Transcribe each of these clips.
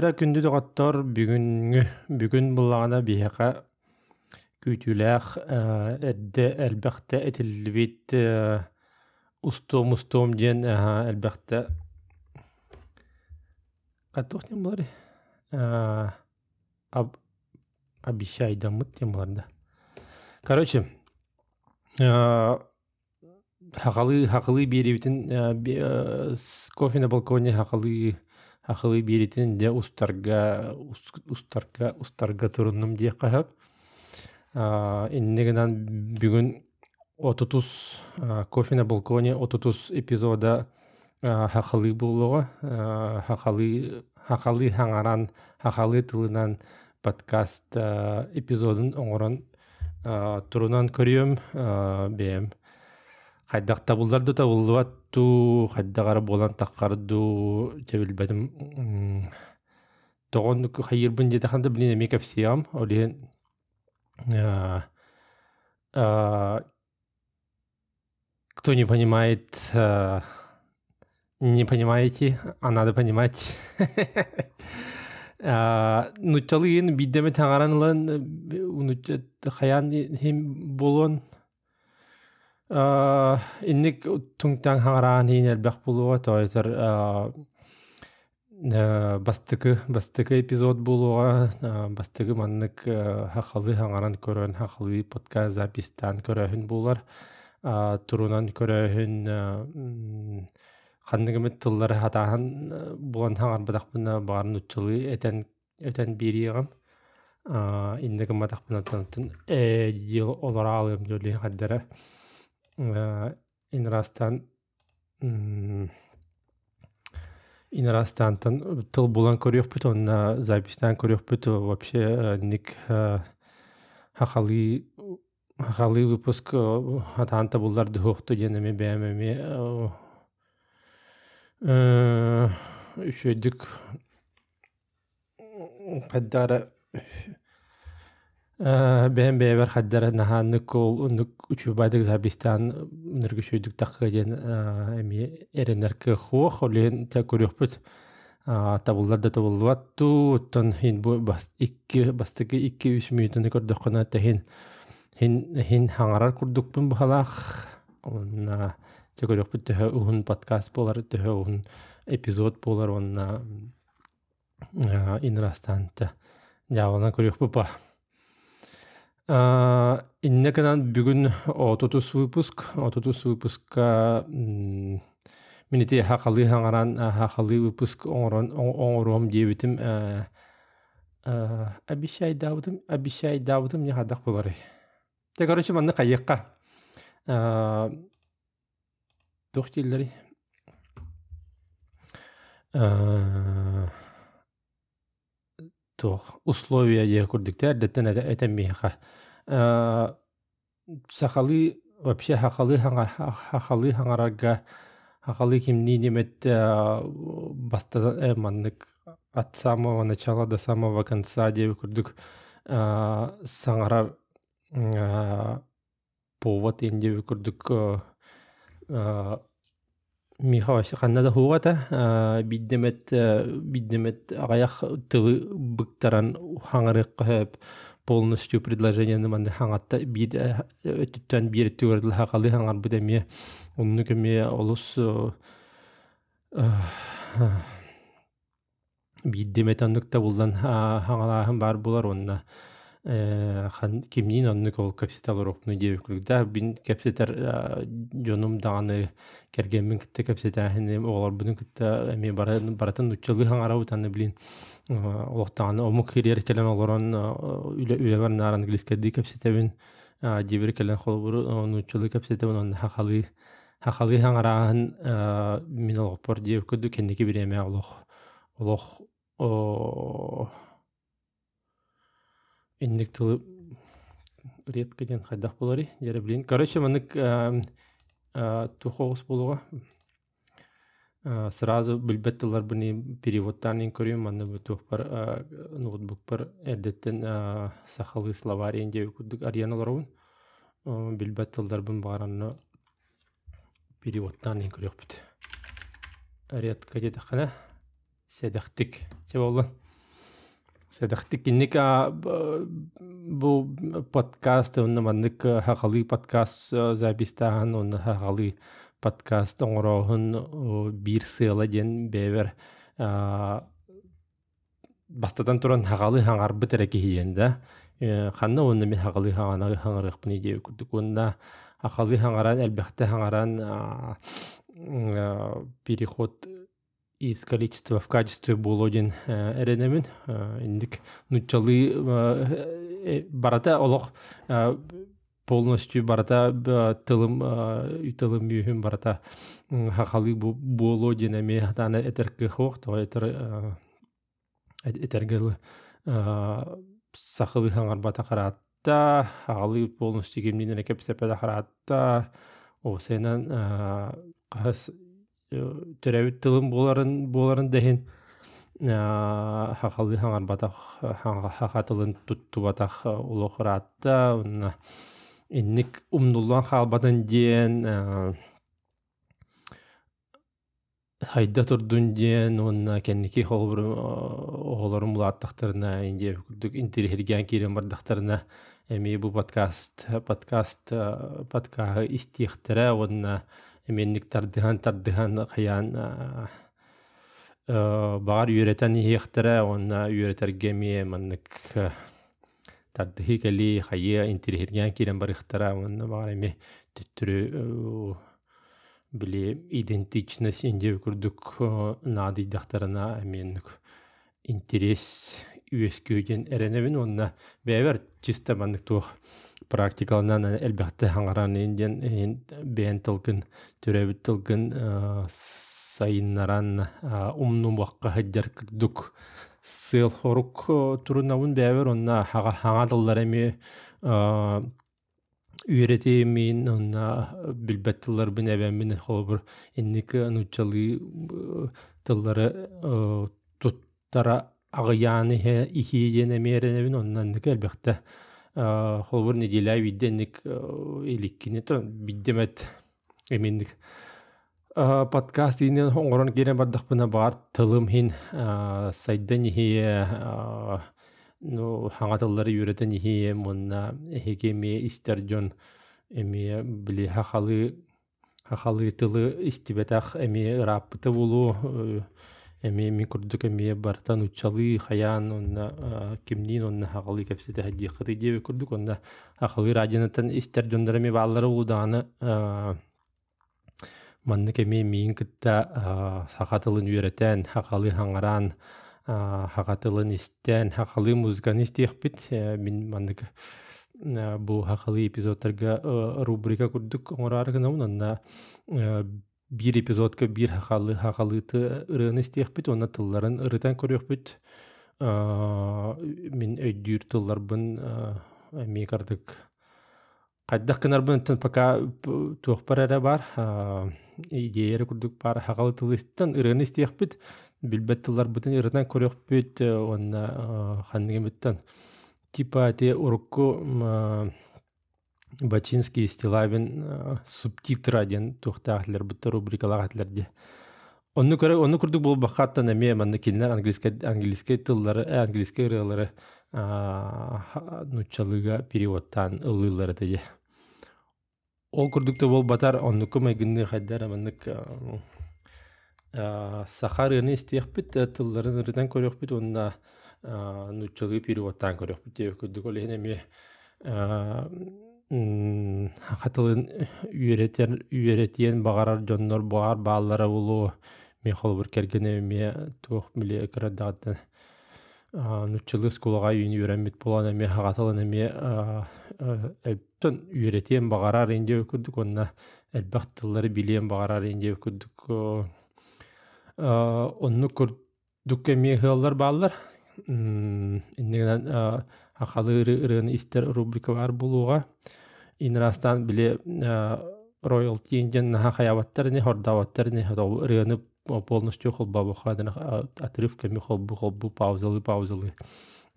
Жара күндү доғаттар бүгүнгү бүгүн буллагана биһэка күйтүлээх эрдэ элбэхтэ этиллибит устуом устуом диэн элбэхтэ. Каттуох тем булар об обещайдаммыт тем буларда короче хакалы хакалы кофе на балконе хакалы хакалы биэритин де устарга ус- устарга устарга туруннум диэк хаһап иннегенан бүгүн отутус кофе на балконе отутус эпизода хакалы булуга. Хакалы хакалы хаңаран хакалы тылынан подкаст эпизодун оҥорон турунан көрүөм бэм хайдакта булдар да ту хайдагар болан таккарду тебилбетим тогон хайырбын жетаханда блин эме кепсиям олиен кто не понимает не понимаете а надо понимать. Нучалыын биддеме таңаранылан хаян хим болон. Инник туңтаң хаңараан хин элбэх булуга тойтер бастыкы бастыкы эпизод булуга бастыкы маннык хахалы хаңаран көрөн хахалы подкаст запистан көрөһүн булар турунан көрөһүн ханныгымыт тыллары хатаахан буган хаңарбатахпына баарын уччулы этен этен бириигам иннеге матахпына тонтун э жыл олораалым жөли хаддара инрастан инрастантан тыл булан көрүөхпүт онна запистан көрүөхпүт вообще ник хахалы хахалы выпуск хаддара бэм бэбер хаддара наха нук ол нук учубайдык запистан ныргы шөйдүк такка ден эми эренерке хуох олен та көрүөхпүт табыллар да табылбат ту оттон хин бу бас икки бастыгы икки үч минутуну көрдөккана та хин хин хин хаңарар курдукпун бахалаах онна те көрөкпүт төһө уһун подкаст болар төһө уһун эпизод болар онна инрастанта жаабана көрөкпүт ба иннеканан бүгүн отутус выпуск отутус выпуска минити хакалы хаңаран хакалы выпуск оңором диэбитим обещай даабытым обещай даабытым не хадак болары те короче манны кайыкка туох туох условия дие курдуктар деттен этеммиха сахалы вообще хахалы хахалы хаңарага хахалы кимни немет баста маннык от самого начала до самого конца деп курдук саңарар повод энде курдук Михаил ханнада хугата биддемет биддемет агаях тылы быктаран хаңарык кыһып полностью предложениены манды хаңатта бир өттүттөн бир түгөрдүл хакалы хаңар бу деме онну кеме олус биддемет анныкта булдан хаңалаахын бар булар онна. Хан кимнин оннук ол капситал диэбик кургда бин капситар жонум даганы кергенмин кытта капситаахын оголор бунун кытта эми баратын хаңарабы таны билин. Олохтааны омук келен олорон наар англискеди капситебин дибир келен мин инник тылы редко ден хайдах болари жere билин короче манык тухоус болуга. Сразу билбет тылар буни переводтан көрүм манны бу тухпар ноутбук бар эдеттен сахалы словарий деп кудук арианаларбын билбет тылдар бун баранны переводтан көрөкпүт редко дедахана седахтик болдун Сэдэхтик инник бу подкаст онна маннык хахалы подкаст запистахан онна хахалы подкаст оҥороһун биир сыала диэн бэбер бастатан туран хагалы хаңарбыт эрэ киһиен да ханна онна мен хагалы хаңана хаңарыхпын идея курдук онна хагалы хаңаран элбэхте хаңаран переход из количества в качестве болодин эренемин индик. Нучалы барата олох полностью барата тылым тылым үйүм барата. Хахалы болодин эми хатана этерке хох то этер этергел сахыбы хаңар бата караатта хагалы полностью кемнинен кепсепеда караатта о сенен төрәбит тылым боларын боларын дәһин хахалы хаңар батах хахатылын тутту батах улохратта унна инник умнуллан халбатын диен хайда турдун диен онна кенники холбур оголорун булааттахтарына инде күрдүк интерхерген кирен бардахтарына эми бу подкаст подкаст подкаст истихтере онна эменник тардыхан тардыхан хаян багар үйрәтән иехтере онна үйрәтәргә мие маннык тардыхи кали хайя интерхиргән кирен барыхтара онна багар эми төттүрү били идентичность инде күрдүк нади дахтарына эменник интерес үескүйден эренебин онна бәбер чисто маннык тух практикалынан элбәхте хаңаран инден бән тылгын төрәбит тылгын сайыннаран умну баққа хаджар кырдук сыл хорук турунавын бәбер онна хага хаңадыллар эми үйрети мин онна билбеттылар бин эбәмин холбур инник нучалы тыллары туттара агыяны ихиене меренебин оннан элбәхте холбур неделя видденник иликкини то биддемет эминник подкаст инен оңорон кире бардахпына бар тылым хин сайда нихие ну хаңатыллары үйрөтен нихие мунна эхекеме истерден эми били хахалы хахалы тылы истибетах эми раппыты булу эми ми курдук эми бартан учалы хаян онна кимнин онна хагалы кепсете хадиқаты диэби курдук онна ахалы радианатан истер дьондорами бааллары улудааны маннык эми миин кытта хахатылын үйрөтен хакалы хаңаран хакатылын истен хакалы музыканы истиэхпит мин маннык бу хакалы эпизодтарга рубрика курдук оҥораарыгынамын онна бир эпизодка бир хахалы хахалыты ырыаны истиэхпит уонна тылларын ырытан көрүөхпүт мин өйдүүр тылларбын эми кардык кайдах кынарбын пока туохпар бар идеяре курдук бар хахалы тылыстан ырыаны истиэхпит билбет тылларбытын ырытан көрүөхпүт уонна ханнигемиттен типа те урукку Бачинский Стилавин субтитра ден тухтаахлер бутта рубрикалаахлерде. Онну көрө онну курдук бул бахаттан эме манны кинлер английский английский тыллары английский ырылары нучалыга переводтан ылылары деди. Ол курдукта бол батар оннуку мегинни хайдар маннык сахар ыны истиэхпит тылларын ырытан көрөкпүт онна нучалыга переводтан көрөкпүт курдук ол эме хатылын үйретер үйретиен бағарар жоннор бағар бааллара улу ми холбур кергене ми туох мили крадагатан нуччылы скулага үйүн үйренмит болан эми хагатылын эми элптен үйретиен бағарар инде өкүрдүк. Онна элбактыллары билиен бағарар инде өкүрдүк. Онну көрдүк эми хыаллар бааллар иннегенен акалы ырыын истер рубрика бар булууга инрастан биле роялти инжен наха хаябаттар не хордаваттар не хотол рыаны полностью холба бухадын отрыв кеми холбу холбу паузалы паузалы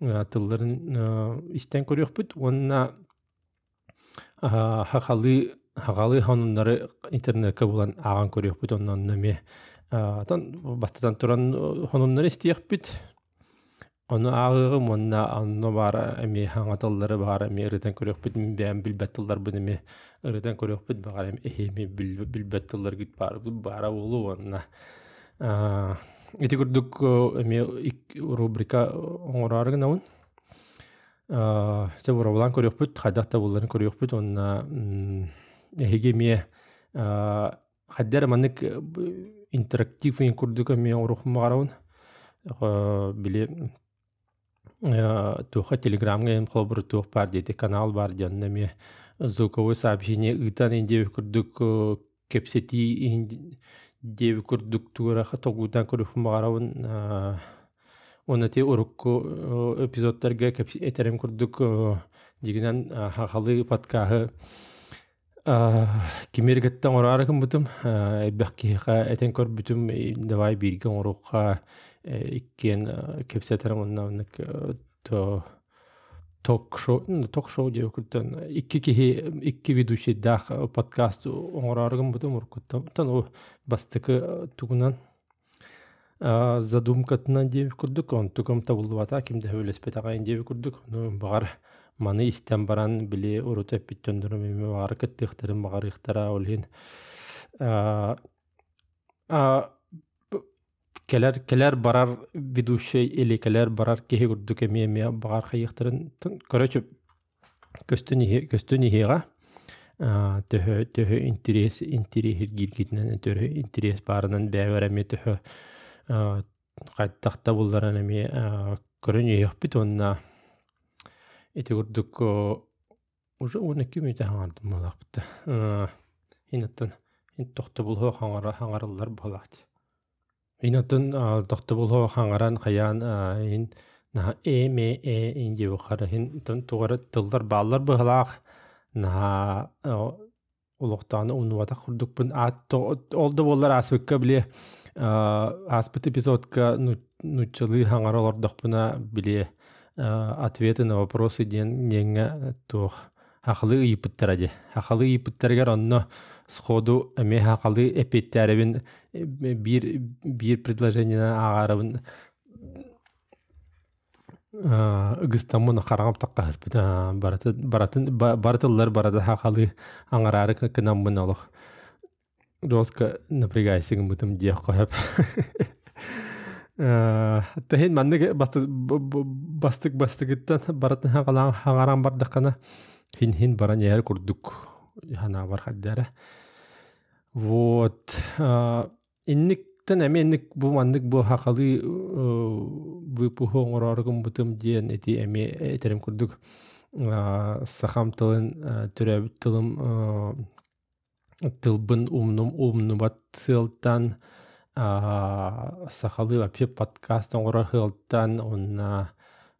тылларын истен көрөкпүт онна хахалы хагалы хануннары интернетке булан аган көрөкпүт оннан неме тан бастатан туран хануннары истиякпит Ону аагыгым онна онно бара эми хаңатыллары бара эми ырытан көрөкпүт бэм билбеттылар бу эми ырытан көрөкпүт бара эми эхеми билбеттылар гит бара бара улу онна ити курдук эми рубрика оңорарыгын наун те буробулан көрөкпүт хайдакта булларын көрөкпүт онна эхиге мие хаддер манык интерактив курдук эми орухмагарабын биле туха телеграмга эм холбур тух бар деди канал бар жаннами звуковой сообщение ытан инде күрдүк кепсети деби күрдүк тугара тогудан көрүп магарабын оны те урукку эпизодтарга этерем күрдүк дигинен хахалы подкахы кимергеттен орары кымбытым эббеккиха этен көрбүтүм давай бирге орукка иккен кепсетерим оннамнык то ток шоу ток шоу деп күттен икки кихи икки ведущий дах подкаст оңорарыгын бутум уркуттам тан о бастыкы тугунан задумкатынан деп күрдүк он тугам табылбата кимде хөлеспет агайын деп күрдүк ну маны истен баран били урут эппиттөндөрүм эми багар кыттыктырым багар ыктара олин келер келер барар ведущий или келер барар кеһи курдук эми эми багар хайыктырын короче көстөн көстөн иһига төһө төһө интерес интерес гиргитнен төһө интерес барынан бәвер эми төһө кайттахта булларан эми көрөн иһиппит онна. Эти курдук уже он эки минут хаңардым малакпыта хинаттан хин тохто булһо хаңара хаңарыллар болаат Инатын тохты булһо хаңаран хаян ин наһа эме э инде бухара хин тон тугары тылдар баалар быһалаах наһа улуктааны унуата курдукпун олду боллар аспыкка биле аспыт эпизодка нуччылы хаңара олордохпуна биле ответы на вопросы ден неңе тух хахалы ыйыппыттара де хахалы ыйыппыттаргар онно сходу эме хакалы эпиттәребин бир бир предложение агарабын ыгыстамын харагап таккаспыт баратын баратыллар барада хакалы аңарары кынаммын олох. Доска напрягайсың бытым диэх коеп тахин маннык бастык бастыгыттан баратын хаңаран бардакана хин хин баран яр курдук. Хана бар хаддара Вот. Инниктен эми инник бу маннык бу хакалы бу пуху оңороргум бутум диен эти эми этерим курдук сахам тылын төрөбүт тылым тылбын умнум умнубат тылтан сахалы вообще подкаст оңорор хылтан онна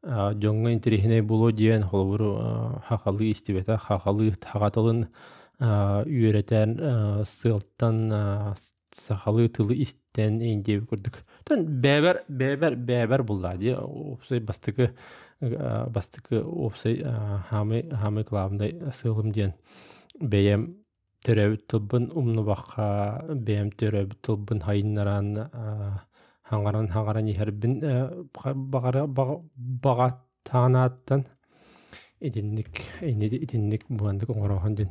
жоңга интерихине було диен холбуру хакалы истибета хакалы хагатылын үйрәтән сылтан сахалы тылы истен инде күрдүк. Тан бәбәр бәбәр бәбәр булла ди. Опсай бастыкы бастыкы опсай хамы хамы клавындай сылым ден. Бәем төрөбүт тылбын умну бакка бәем төрөбүт тылбын хайыннаран хаңаран хаңаран бага таанаттан идинник идинник буандык оңорохон дин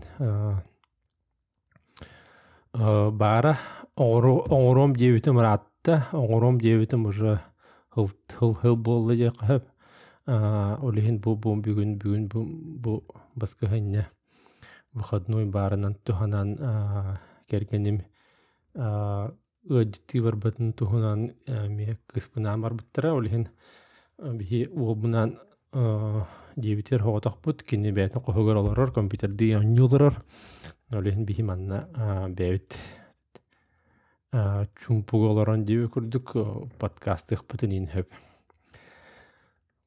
бара оңором диэбитим ыраатта оңором диэбитим уже хыл хыл болду дия кахып олиһин бу бу бүгүн бүгүн бу бу баскыһыння выходной барынан туханан кергеним ыдити барбатын тухунан ми кыспынан барбыттара олиһин биһи уолбунан диэбитер хоҕотохпут кини бээтин кохугар олорор компьютерди онньуулорор олиһин биһи манна бэбит чумпуг олорон диэбэ курдук подкастыхпытын инһөп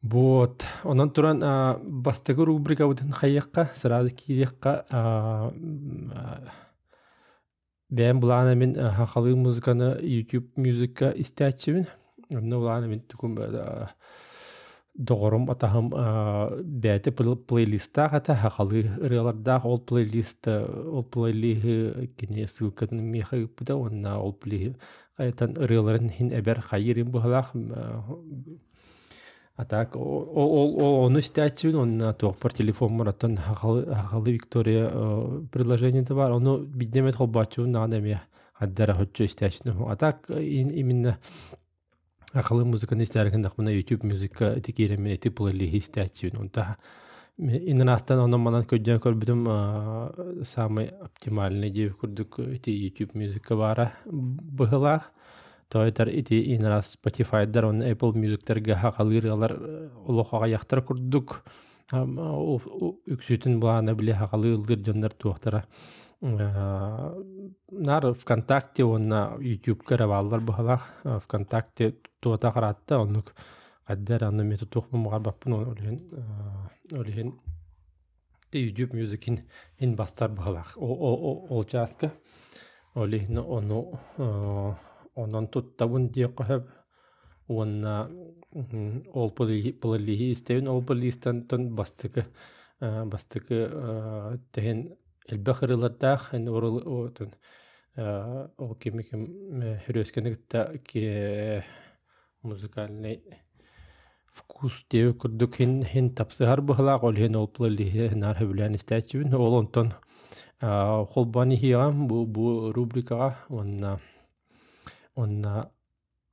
Вот, онон туран бастыгы рубрика бутын хайякка, сразу кириякка бәм булана мен хахалы музыканы YouTube музыка истәчебин. Онно булана мен тукум доғорум атаһым бәте плейлиста хата хахалы ырыларда ол плейлист ол плейлиһи кине ссылкатын меха буда онна ол плейлиһи кайтан ырыларын хин эбер хайырым бухалах А так оны истәчүн онна туохпар телефон мараттан хахалы Виктория предложение бар. Оны биднемет холбачуун наган эме хаддара хоччу истәчүн. А так именно акылы музыканы истәрген дакмына YouTube музыка тикеремен эти плейли истәчүн. Онта иннастан онон манан көддөн көрбүдүм самый оптимальный деп күрдүк эти YouTube музыка бара быһылаах тойтар ити инрас Spotify-дар он Apple Music-терге хакалыралар улохага яктар курдук үксүтүн буланы биле хакалыылдыр жондар туохтара нар ВКонтакте онна YouTube-ка раваллар ВКонтакте туота каратта онук каддар аны мету тухмумгар баппын олен олен YouTube Music-ин ин бастар бухалах ол частка олен ону онон туттабын диэкköһөп уонна ол полилиһи истэбин ол полистан тон бастыкы бастыкы тэһин элбэх ырылардаах эн орун ол кими ким хүрөөскенигитта ки музыкальный вкус деп курдук хин хин тапсыгар быхалаак ол хин ол полилиһи нар хөбүлээн истээчибин ол онтон холбани хиягам бу бу рубрикага онна онна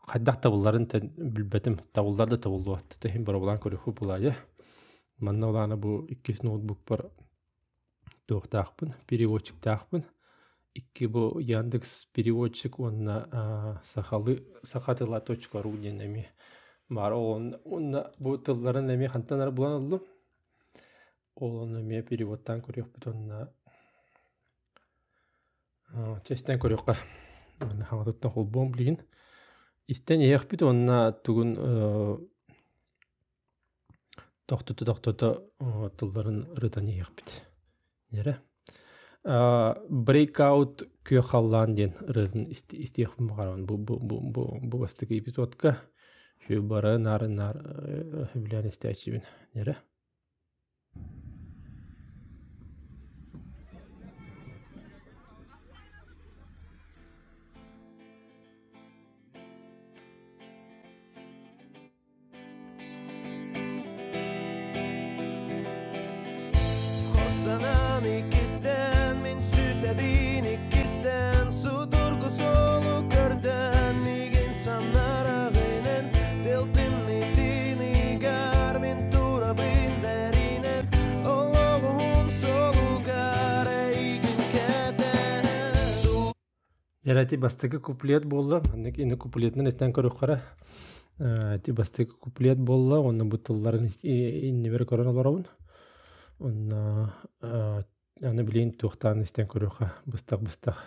хайдах табылларын билбетим табылларды табылуатты техин бар булан көрөхү булайы. Манна улана бу иккис ноутбук бар туохтаахпын переводчик таахпын икки бу яндекс переводчик онна сахалы сахатыла точка ру денеми бар он онна бу тылларын эми хантанар булан олдум ол эми переводтан көрөхпүт онна честен көрөхка хаŋатыттан холбуом билигин истен иэхпит онна тугун тохтото тохтото тылларын ырытан иэхпит нере breakout күйө халлаан багаран бу эпизодка Ярати бастыгы куплет болла, аннык ини куплетнен эстен көрөккара. Ти бастыгы куплет болла, онна бутылларын инне бер көрөн олоробун. Онна аны билейин тухтан эстен көрөкка быстак быстак.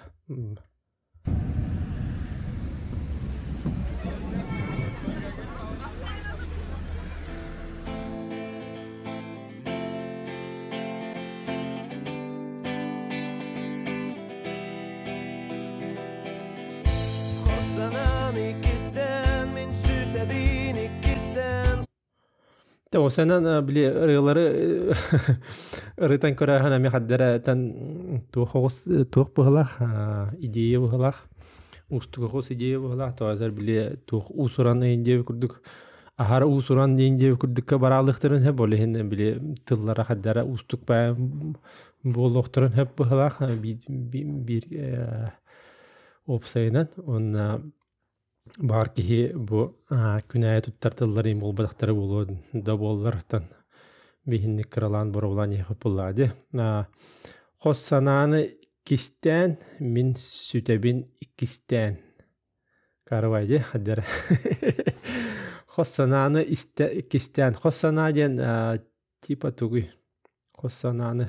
Та осанан биле ырылары ырытан көрәһән ами хаддара тан тухос тух быһлах идея быһлах устуга хос идея быһлах то азар биле тух усуран инде күрдүк ахар усуран инде күрдүккә баралыктырын һәм боле һән биле тыллара хаддара устук ба болоктырын һәм быһлах бир опсайнан онна Бар киһи бу күнәйэ туттартылларын болбатахтары болу да боллартан биһинник кыралаан боролан иһип буллаади хос санааны кистään мин сүтэбин иккистään карвайди хаддер хос санааны кистään хос санаа диэн типа тугуй хос санааны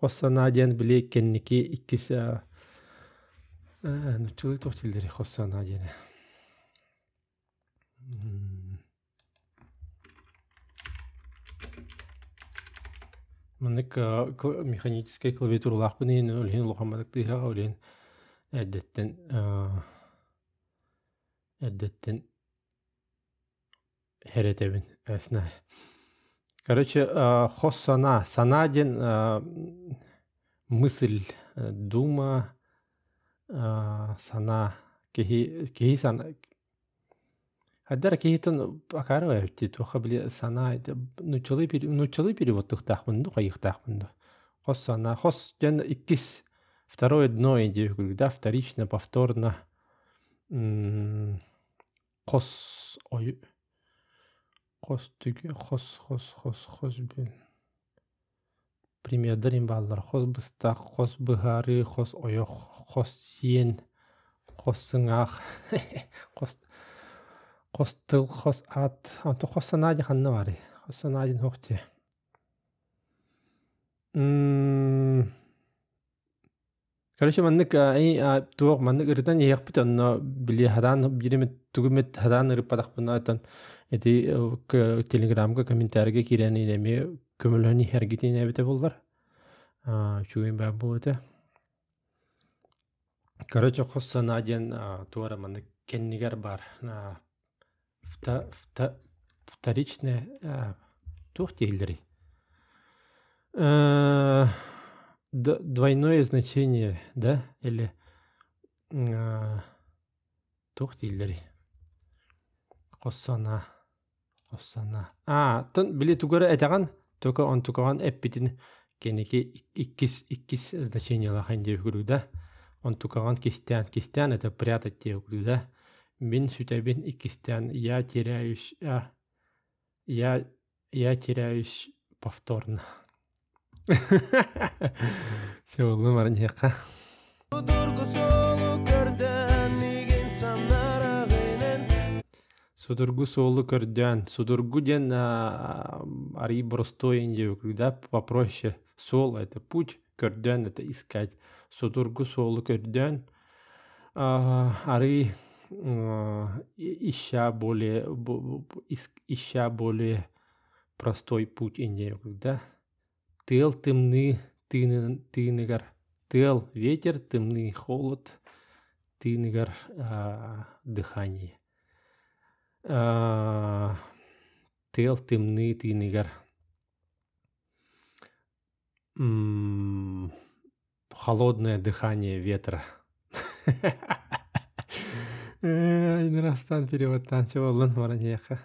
хос санаа диэн били кенники иккис тохтилдери хос санаа Маннык механическая клавиатура лахпын өлген лохамадык тыга өлген әддеттен әддеттен әсна. Короче, хос сана. Сана ден мысль, дума, сана. Кехи сана Хаддар кейтен акара эвти туха били сана нучалы нучалы переводтухтахмын ду кайыктахмын ду. Хос сана хос жан иккис второе дно иди да вторично повторно қос ой қос түге қос қос қос қос бен примердер баллар қос быстақ қос быхары қос ойоқ қос сиен қос сыңақ қос қос тыл қос ат қос санади ханна бары қос санадин хоқте Короче, маннык ай туох маннык ырытан яхпыт онно били хадан биримет тугумет хадан ырыппадах буна атан эти э, телеграмга комментарийге кирен инеме көмөлөн хергитин эбите. А чугин ба булды. Короче, хосса наден туара маннык кеннигер бар. Вта вторичная тух тейлдери. двойное значение, да, или тух дилдери. Қоссана. Қоссана. А, тон били тугары этаган, только он туган эппитин кенеки иккис иккис значение лахан деп да. Он туган кистян, кистян это прятать деп да. Мен сүтәбин иккистян, я теряюсь, а, я, я теряюсь повторно. Сеулы марнеқа. Судургу солу көрдөн. Судургу ден ари простой инде когда попроще. Сол это путь, көрдөн это искать. Судургу солу көрдөн. Ари А, ища более, ища более простой путь индею, да? тел темны, ты, ты тел ветер, темный холод, ты негар а, дыхание. А, тел темны, ты негар. Холодное дыхание ветра. Айнырастан переводтан чуолун маранеха.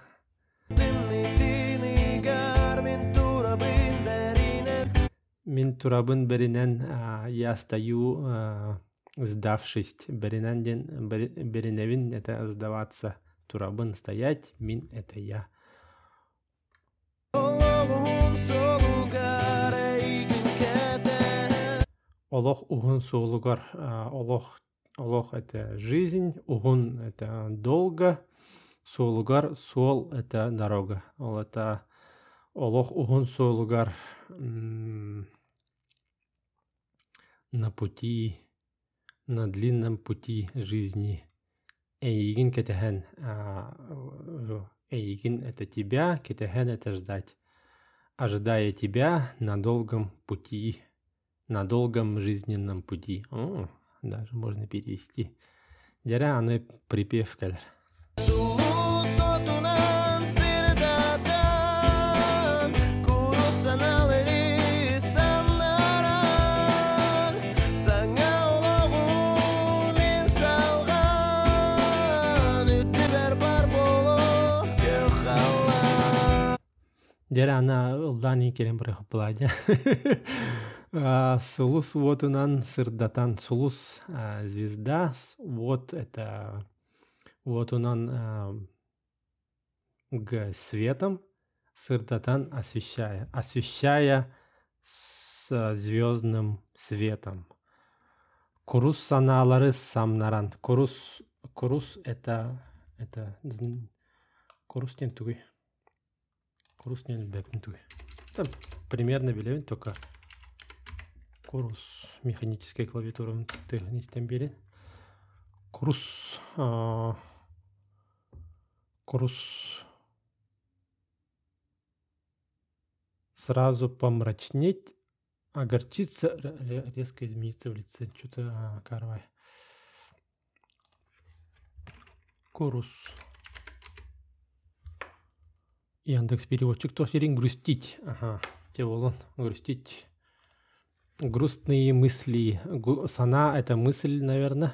Мин турабын беринен я стою, сдавшись беринен ден бериневин это сдаваться. Турабын стоять, мин это я. Олох угун суулугар, олох Олох это жизнь, угун это долго, суулугар сол это дорога. Ол это олох угун суулугар на пути, на длинном пути жизни. Эйгин кетехен, эйгин это тебя, кетехен это ждать. Ожидая тебя на долгом пути, на долгом жизненном пути. О, даже можно перевести. Деря аны припев кадр. Дер ана улдан керен бір хыпыладя. Сулус вотунан сырдатан сулус звезда. Вот это вотунан г светом, сырдатан освещая. Освещая с звездным светом. Курус саналары самнаран. Курус, курус это, это, курус не тугой. Курус не бэкнутый. Там примерно билевин, только курус механическая клавиатура технистен бери. Курус а, курус сразу помрачнеть, огорчиться, резко измениться в лице. Что-то а, карвай. Курус. Яндекс переводчик то серин грустить. Ага, те волон грустить. Грустные мысли. Сана это мысль, наверное.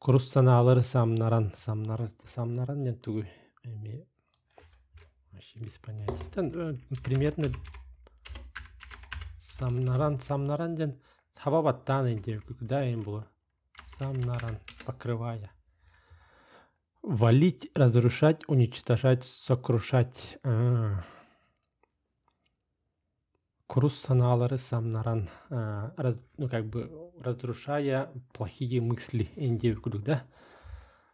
Груст саналары самнаран. Самнар, самнаран нет тугу. вообще без понятия Тан, э, примерно самнаран самнаран ден табабаттан инде да эм було самнаран покрывая валить разрушать уничтожать сокрушать А. Крус саналары самнаран раз- ну как бы разрушая плохие мысли инде да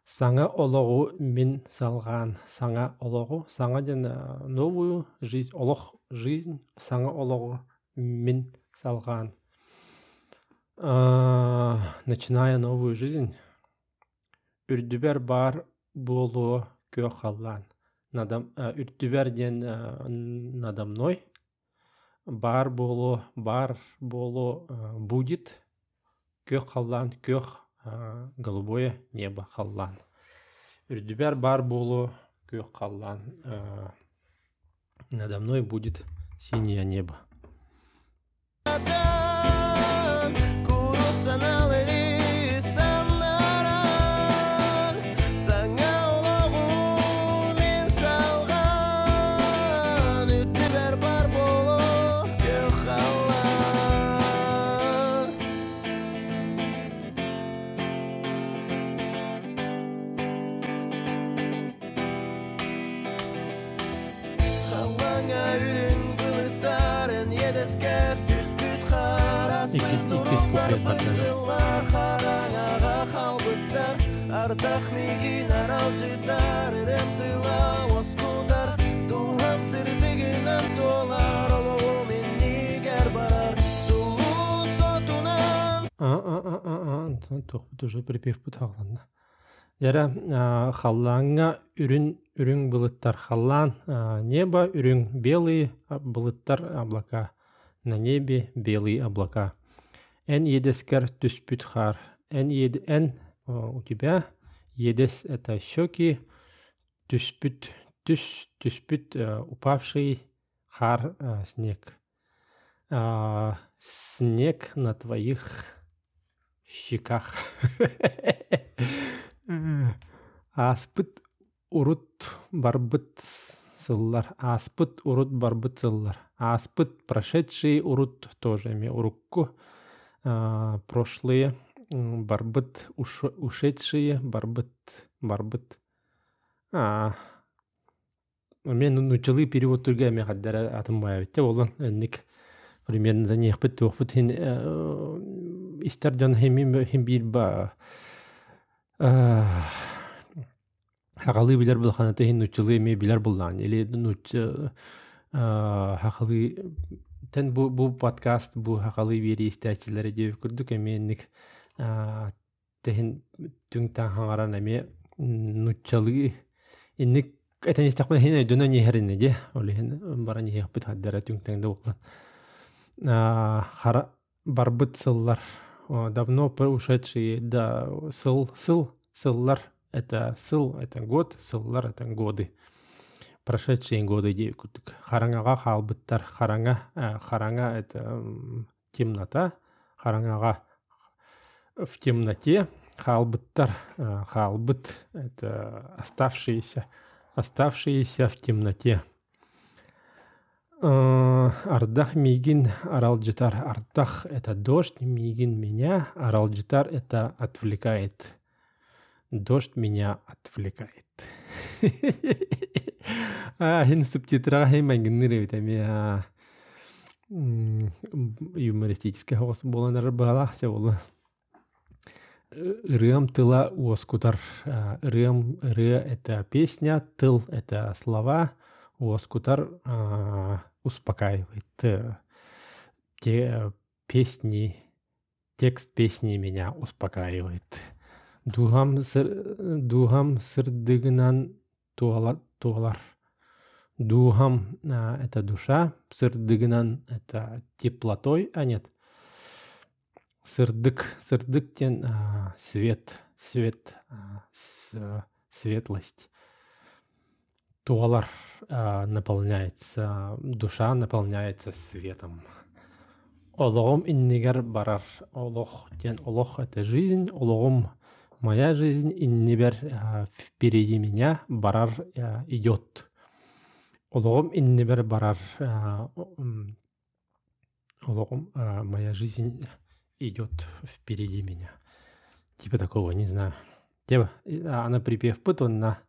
Саңа олоғу мен салған, саңа олоғу, саңа ден новую жизнь, олох жизнь, саңа олоғу мен салған. А, начиная новую жизнь, үрдүбер бар болу кө. Надам, үрдүбер ден надамной, бар болу, бар болу а, будет, кө қаллан, көх а, голубое небо халлан. Үрдүбер бар болу көх халлан. а, Надо мной будет синее небо. Уже припев бұтағланды. Яра а, халлаңа үрін үрің бұлыттар халлан небо үрің белые а, бұлыттар облака на небе белые облака эн едескер түспүт хар эн ед а, у тебя едес это щеки түспүт түс түспүт а, упавший хар а, снег А, снег на твоих щеках. Аспыт урут барбыт сыллар. Аспыт урут барбыт сыллар. Аспыт прошедший урут тоже урукку. Прошлые барбыт уш- ушедшие барбыт барбыт. А, мен нучылы перевод түрге мен хаддара атымбай битте болан энник примерно да неяқпыт туақпыт хин истер жан хеми хим бир ба. Хақалы билер бұл ханаты хин нучылы ме билер буллан или нуч хақалы тен бу бу подкаст бу хақалы бери истәчиләре деп күрдүк эми энник техин түң таң хаңаран эми нучылы инник этен истақпын хин өйдөнө нехеринне де олехин бара нехпит хаддара түң таңда болған а, хара барбыт сыллар. Давно ушедшие да сыл сыл сыллар это сыл это год сыллар это годы. Прошедшие годы деп күттік хараңаға халбыттар хараңа ә, хараңа это темнота. Хараңаға в темноте. Халбыттар ә, халбыт это оставшиеся оставшиеся в темноте. Э, Ардах мигин аралджитар. Ардах это дождь, мигин меня, аралджитар это отвлекает. Дождь меня отвлекает. А, Хин субтитра меня юмористическая голос была на рыбалах все сегодня. Рым тыла уоскутар. А, Рым, ры — это песня, тыл — это слова, уоскутар а, успокаивает. Э, те песни, текст песни меня успокаивает. Духам сырдыгынан туала, туалар. Духам а, это душа, сырдыгынан это теплотой, а нет. Сырдык, сырдык тен а, свет, свет, а, с- светлость. Туалар а, наполняется, душа наполняется светом. Ологом иннигер барар. Олох тен олох это жизнь, ологом Моя жизнь иннибер а, впереди меня барар а, идет. Олоғым иннибер барар а, м, Олоғым а, моя жизнь идет впереди меня. Типа такого, не знаю. Типа, и, а, она припев пытонна.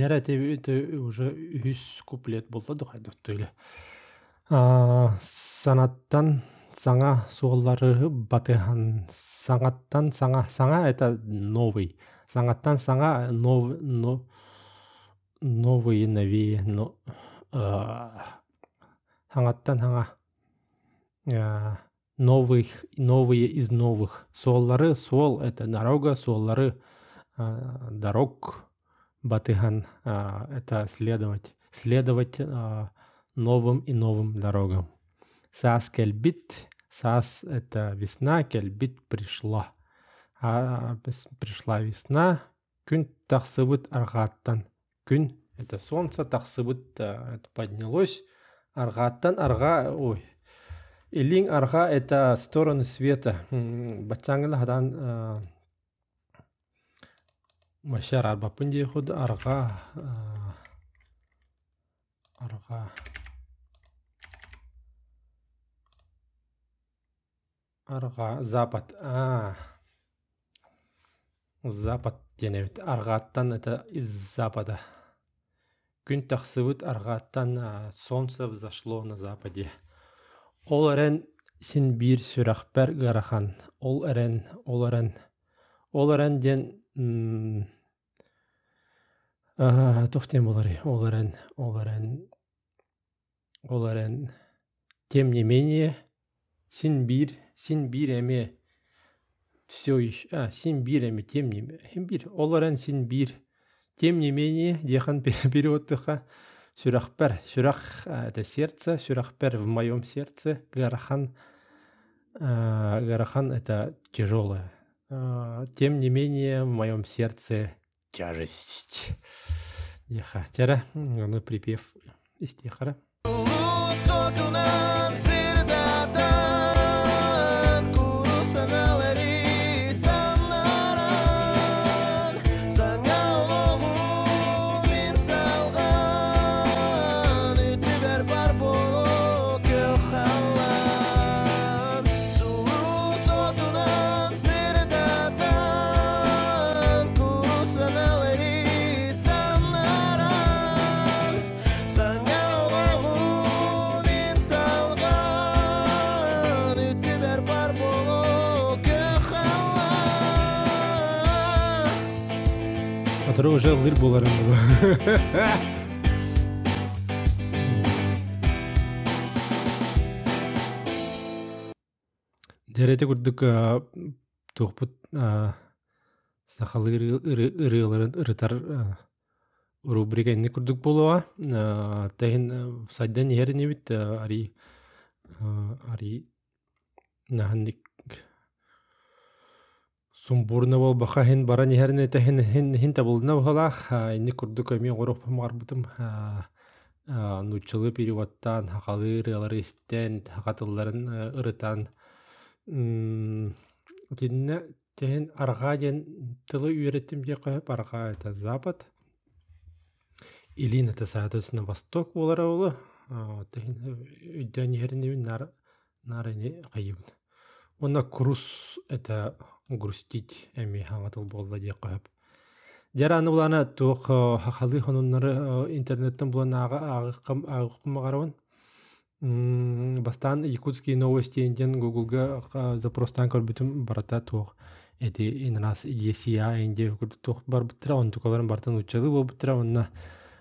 Дәрә это уже үс куплет болды дұқайды төйлі. Санаттан саңа суоллары батыхан саңаттан саңа саңа это новый. Саңаттан саңа нов, но, новые новее но саңаттан саңа новых новые из новых. Суоллары суол это дорога суоллары а, дорог. Батыхан а, это следовать следовать а, новым и новым дорогам. Саас кельбит саас это весна кельбит пришла. А, пришла весна күн тахсыбыт арғаттан күн это солнце тахсыбыт а, это поднялось. Арғаттан арға ой. Илин арга это стороны света. Бачангла хадан машар арбапын дей худ арга а, арга арга запад. А. Запад денебит. Аргаттан это из запада. Күн тахсыбыт аргаттан а, солнце взошло на западе. Ол әрен син бир сүрәхпәр гарахан. Ол әрен, ол әрен, ол әрен ден тохтен болар. Ол әрен, ол әрен, ол әрен. Тем не менее, син бир, син бир эме все еще, а, син бир эме, тем не бир, ол әрен син бир. Тем не менее, дехан переводтыха Сюрахпер. Сюрах а, это сердце, сюрахпер в моем сердце. Гарахан. Гарахан это тяжелое. А, Тем не менее, в моем сердце тяжесть. Деха. Тяра. Ну, припев из техара. Уже лыр болар Дәрете күрдік туғпыт сақалы ырыларын ырытар рубрика инне күрдік болуа. Тәйін сайдан еріне бит ари ари наханник сумбурна бол баха хин бара нихерне тәһин хин хин табылдына бахалах инне күрдік мен горох марбытым нучылы переводтан хакалы ырылары истен хакатылларын ырытан Тинне тен арга ден тылы үйреттим де қойып арга это запад. Илин это соответственно восток болар олы. Тен үдден ерінебін нар нарыне қайыбын. Онна крус это грустить эми хаңатыл болды де қойып. Жараны булана тух хахалы хонуннары интернеттен булана ага агыкым агыкым гарабын. М, Бастан якутские новости инден Гуглга запростан көрбүтүм барата туох. эти инрас есия энде тух бар бутра он тукаларын бартан учалы бу бутра онна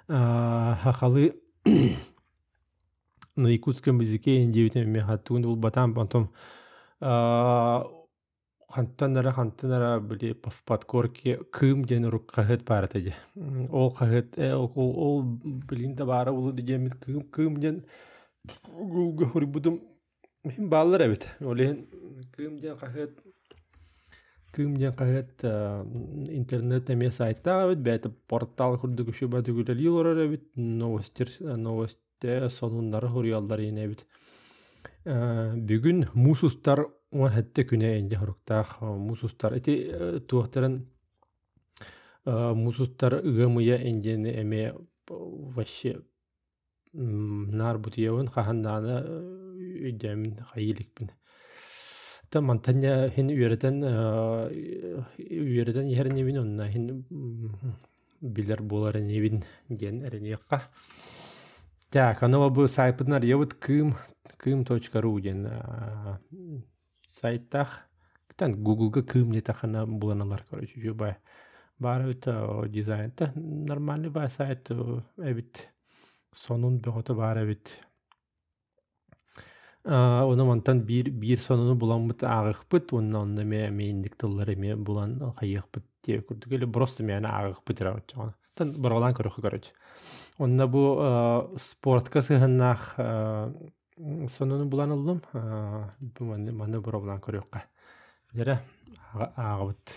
хахалы на якутском языке энде үтен мехатуын бул батан потом хантанара хантанара били в подкорке кым ден рук кахет барата же ол кахет ол ол билин да бара улу дегемит кым кым ден гулга хурбудум Мин баллар эбит. Олен кым ден кахет кым ден кахет интернет эме сайта эбит, бәті портал хурды күші бәті күлел йылорар эбит, новостер, новосте сонундары хуриялдар ен эбит. Бүгүн мусустар уан хәтте күнә энде хуруктах мусустар. Эти туақтарын мусустар ыгымыя энден эме вообще нар бутиевын хаханнаны үдемин хайиликпин та мантanya хин үйрәтен яһар небин онна хин билер болар небин ген эрениякка так анова бу сайтпынар ябыт кым кым точка ру ген сайттах тан гуглга кым не тахана буланалар короче жубай бар это дизайн. Та нормальный бай сайт эбит сонун бөгөтө бар эбит Оны мантан бир бир сонуну буламмыт агыкпыт, онна онна ме мейиндик тыллары ме булан хайыкпыт деп күрдүк эле просто мени агыкпыт ира отчоңа. Тан боролан көрөх көрөч. Онна бу спортка сыгыннах сонуну булан ылдым. Бу маны маны боролан көрөккө. Жера агыбыт.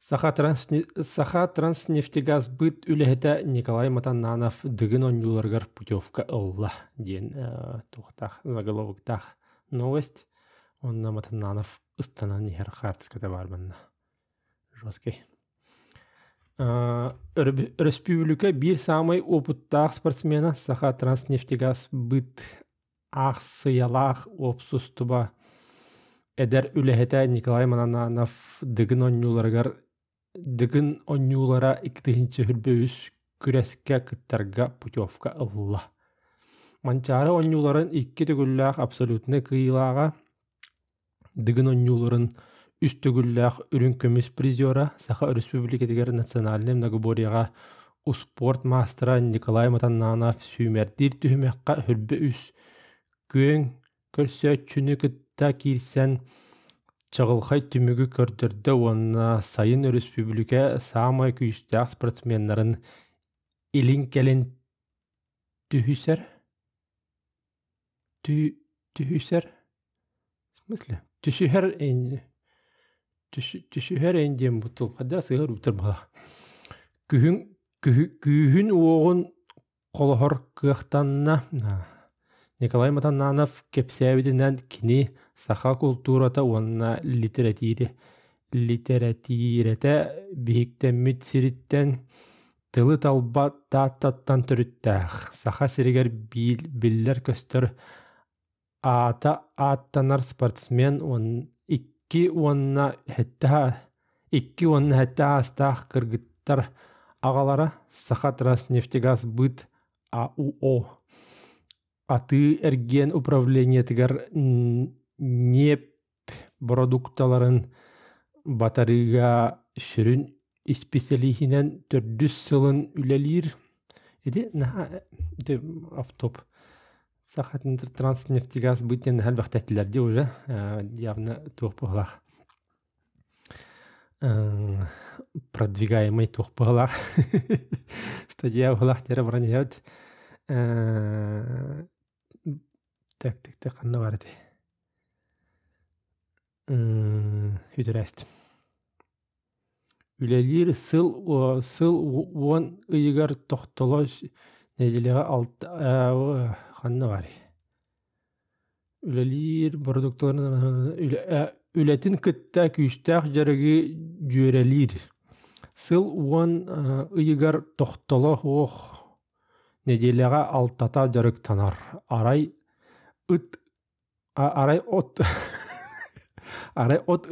Саха Транснефтегаз быт үлэһэтэ Николай Матаннанов дыгын оннюларгар путевка ылла диэн тухтах заголовоктах новость. Онна Матаннанов ыстана нихер хартската барбанна. Жесткий. Республика бир самый опыттах спортсмена Саха Транснефтегаз быт ахсыялах опсустуба эдер үлэһэтэ Николай Матаннанов дыгын оннюларгар дыгын оннюлара иктыһинче хүрбөүс күрэскэ кыттарга путевка ылла. Манчары оннюларын икки төгүллээх абсолютны кыйылаага дыгын оннюларын үс төгүллээх үрүн көмүс призера Саха Республикатыгер национальный многоборьяга спорт мастера Николай Матаннанов сүймердир түһүмэхка хүрбө үс күөң көрсөчүнү кытта киирсен Чағылхай түмігі көрдірді онна сайын республика самай күйістәк спортсменнарын илин кәлін түхісер? Түхісер? В смысле? Түшіхер Түшіхер әйінден бұтыл. Қада сығыр ұтыр бала. Күйін оғын қолығыр кықтанна Николай Матананов кепсәбитинен кини саха культурата уонна литератире литератирете биһиктэммит сириттен тылы талба тааттаттан төрүttäэх саха сиригер биллер көстөр аата ааттанар спортсмен он икки уонна хэттаа икки уонна хэттаа астаах кыргыттар агалара саха транснефтегаз быт АУО аты эрген управление тигер неп продукталарын батарыга сүрүн испециалихинен төрдүс сылын үлелир де автоп. Сахатын транснефтегаз бытен хәлбәхтәтләрде уже явно тухпалах продвигаемый тухпалах стадия улах тере бранят Так, так, так, анна бар эти. Хүдірэст. Үлелер сыл, сыл уон ыйыгар тохтоло неделеға алт, ханна бар. Үлелер продукторын үлетін кытта күйістақ жарығы жөрелер. Сыл уон ыйыгар тохтоло ох неделеға алтата жарык танар. Арай ыт арай от арай от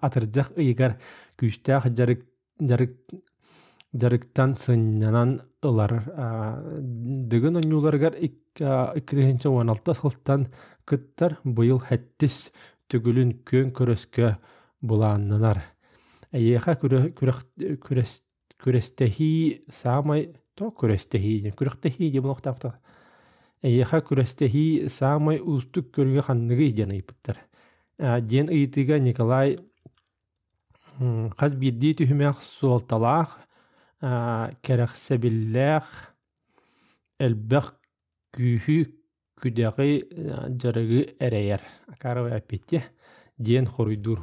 атырдах ыйгар күстах жарык жарык жарыктан сыннанан ылар дыгын оннууларгар иккиринче он алта сылтан кыттар быйыл хэттис түгүлүн көн көрөскө булааннанар. Эйеха күрестехи самай то күрестехи күрехтехи деп лохтапта эйеха күрестехи самай устук көрүгө ханныгы ден ыйпыттар ден ыйтыга николай хас бидди түһүмэх суолталаах кэрахсэбиллээх элбэх күүһү күдэҕи жарыгы эрэйэр акаровый аппетте диэн хоруйдур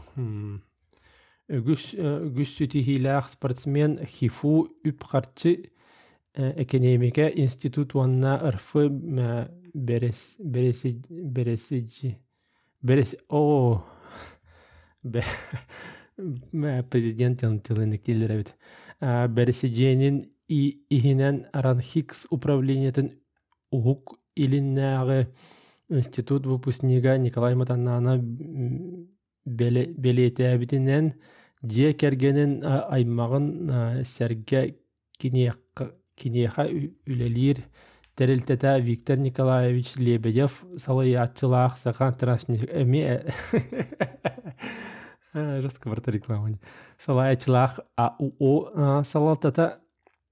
үгүс сүтиһиилээх спортсмен хифу үп харчы экономика институт уонна ырфы о президент тылынык тилеребит бересиженин иһинен аран хикс управлениятын угук илиннээҕи институт выпускнига николай матаннаана белиэтээбитинэн дьиэ кэргэнин аймагын сэргэ киниэха үлэлиир тэрилтэтэ виктор николаевич лебедев салайааччылаах сахан трасни эми жестко салайачылаах АУО салалтата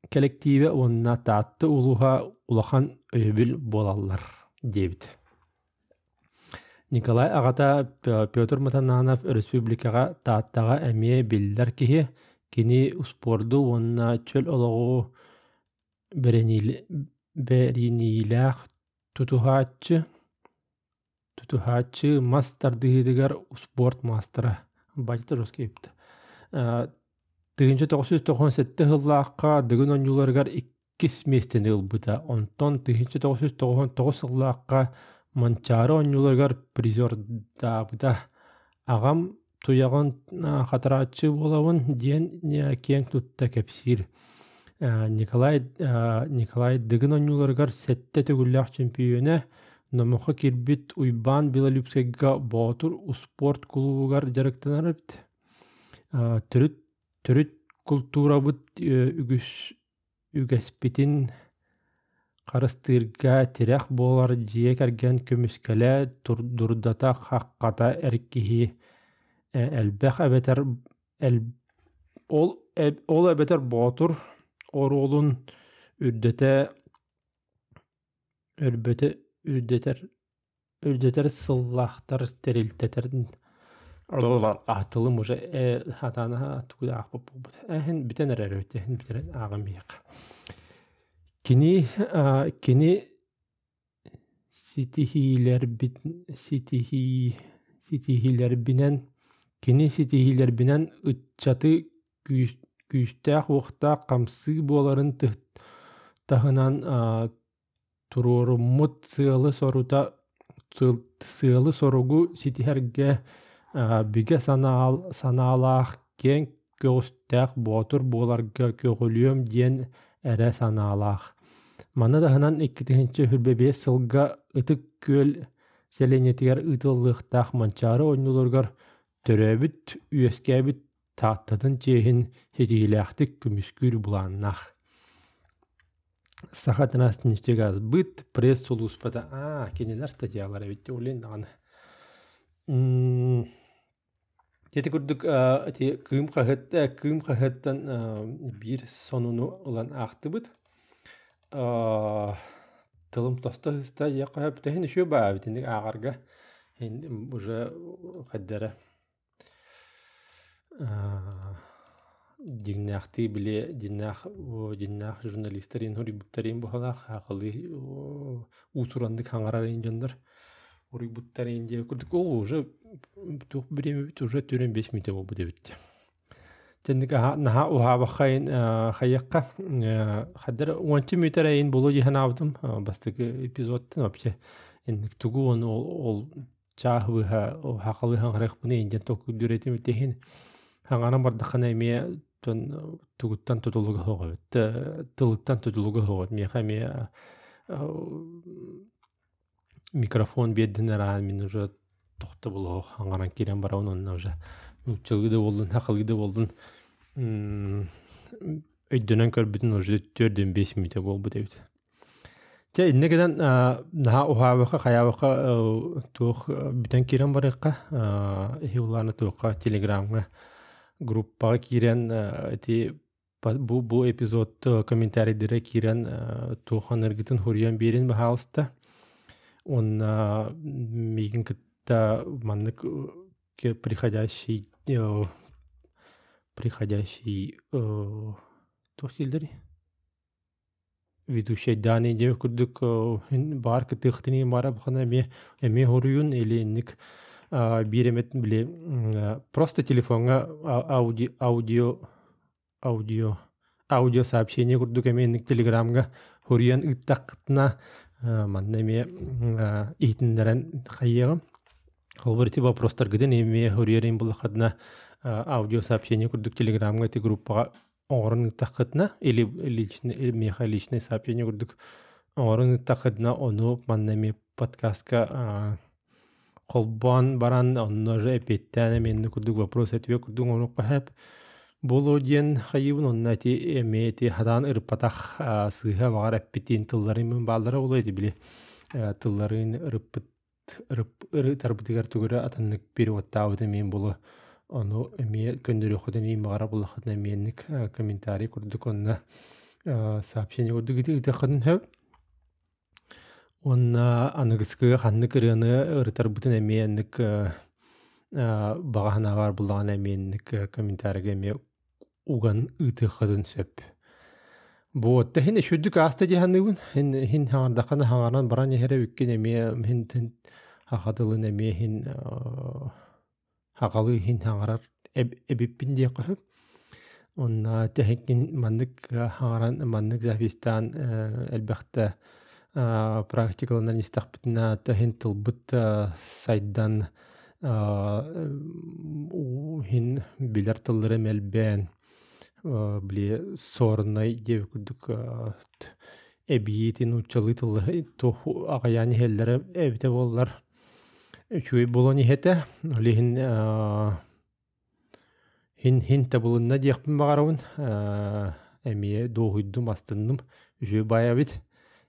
коллективе онна таатты улуха улахан өйбүл болаллар дебит Николай Агата Петр Матананов республикага тааттага эмие биллер киһи кини спорду онна чөл ологу беринилэх тутухааччы тутухааччы мастардыгыдыгар спорт мастера байтыр роскейпті тыгынчы тоҕус тохон сетте хыллаакка дыгын оньюларгар иккис местени ылбыта онтон тыгынчы тоҕус тохон тоҕус хыллаакка манчары оньюларгар призер даабыта агам туягын хатыраачы болабын диэн кең тутта кепсир Николай Николай дыгын оньюларгар сетте төгүллээх чемпионе номоха кирбит уйбан белолюбскайга боотур спорт клубугар жарыктанар бит түрүт түрүт культурабыт үгүс үгэспитин харыстыырга тирэх буолар дьиэ кэрген көмүскэлэ дурдата хакката эркиһи. Элбэх эбетер ол ол эбетер боотур оруолун үрдөтэ өрбөтө үрдөтер үрдөтер сыллахтар терилтетер атылым уже хатана тугуда акпап болбут эхин битен эрерөтө эхин битен агамыйак кини кини ситихилер бит ситихи ситихилер бинен кини ситихилер бинен ытчаты күүстээх уохта камсы буоларын тахынан туруоруммут сыалы сорута сыалы соругу ситиһэргэ бигэ санаалаах кең көгүстээх буотур буоларга көгүлүөм диэн эрэ санаалаах мана таһынан иккитиһинче хүрбебие сылга ытык күөл селенетигер ытыллыахтаах манчаары оннуларгар төрөөбүт үөскээбит тааттатын чеһин хетиилээхтик күмүскүүр булааннах сахатынастынчегаз быт пресс сулуспата а кенелер статьялар эбит улин аны Ети күрдүк эти кыым кахетта кыым кахеттан бир сонуну улан ахтыбыт. Тылым тоста хыста я кахап тахин еще баа битинник агарга. Уже хаддара дигнахты биле динах динах журналистерин хури буттарин бухалах акылы утурандык хаңарарын жондар ури буттарин же курдук о уже тух время бит уже төрен беш минут болбу дебит тендик наха ухабахайн хаякка хаддар уанчы минуттар айын болу жихан абдым бастык эпизодтан вообще эндик тугу он ол чаахыбыха хакылы хаңарах буны току дүретим техин хаңаран бардахана эме тон тугуттан тутулуга хоғот тылыттан тутулуга хоғот меха ме микрофон бердин аран мен уже тохта було аңаран кирен бара онна уже учылгыды болдун хакылгыды болдун. Өйдөнөн көрбүтүн уже төрдөн беш минут болбу дебит Те иннегеден наха ухаабыха хаябыха туох бүтэн кирен барыхка ихиуланы туохка телеграмга группага кирен эти бу бу эпизод комментарийдере кирен туохан ыргытын хурьян берин бахалыста он мигин кытта маннык приходящий э, приходящий тохтилдери ведущий дани де күрдүк бар кытыхтыны мара бахана эме хоруюн или биремет биле м, просто телефонга а- ауди аудио аудио аудио сообщение курдук эме инник телеграмга хуруян ыттакытына манна эме иитиндерен хайыгам Холбарти вопростар гиден эме хуруярин булахадна аудио сообщение курдук телеграмга эти группага оңорун ыттакытына или личный меха личный сообщение курдук оңорун ыттакытына ону манна эме подкастка холбон баран онно же эпеттен эменни курдук вопрос ответ курдук ону кахап болу диен хайыбын онна ти эме ти хадан ырпатах сыыха багар эппитин тылларын мен балдара болу эти биле тылларын ырыппыт ырып ыры тарбытыгар түгөрө атаннык переводтаабыты мен болу ону эме көндөрүөхөтөн ийм багара булахатна эменник комментарий курдук онна сообщение курдук ити ытахатын хөп онна аныгыскыга ханнык ырыаны ырытарбытын эменник багахана бар буллаган эменник комментарийга эме уган ытыахатын сөп. Буотта хин шүддүк аста жаһанныбын хин хин хаңардакана хаңаран баран яһере үккен эме хин тин хахадылын эме хин хагалы хин хаңарар эбиппин дие кахып онна тэхикин маннык хаңаран маннык запистан элбахта практикалынан истахпытына тахин тылбыт сайдан хин билер тыллары мелбен бли сорнай деп күдүк эбиетин учалы тыллары то агаяни хеллere эбите боллар чуй болони хете олихин хин хин табылынна диэхпин багарабын эмие доохуйдум астынным үчү баябит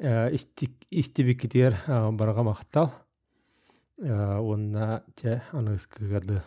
истибиккитигер барга мактал онна че аныскыгады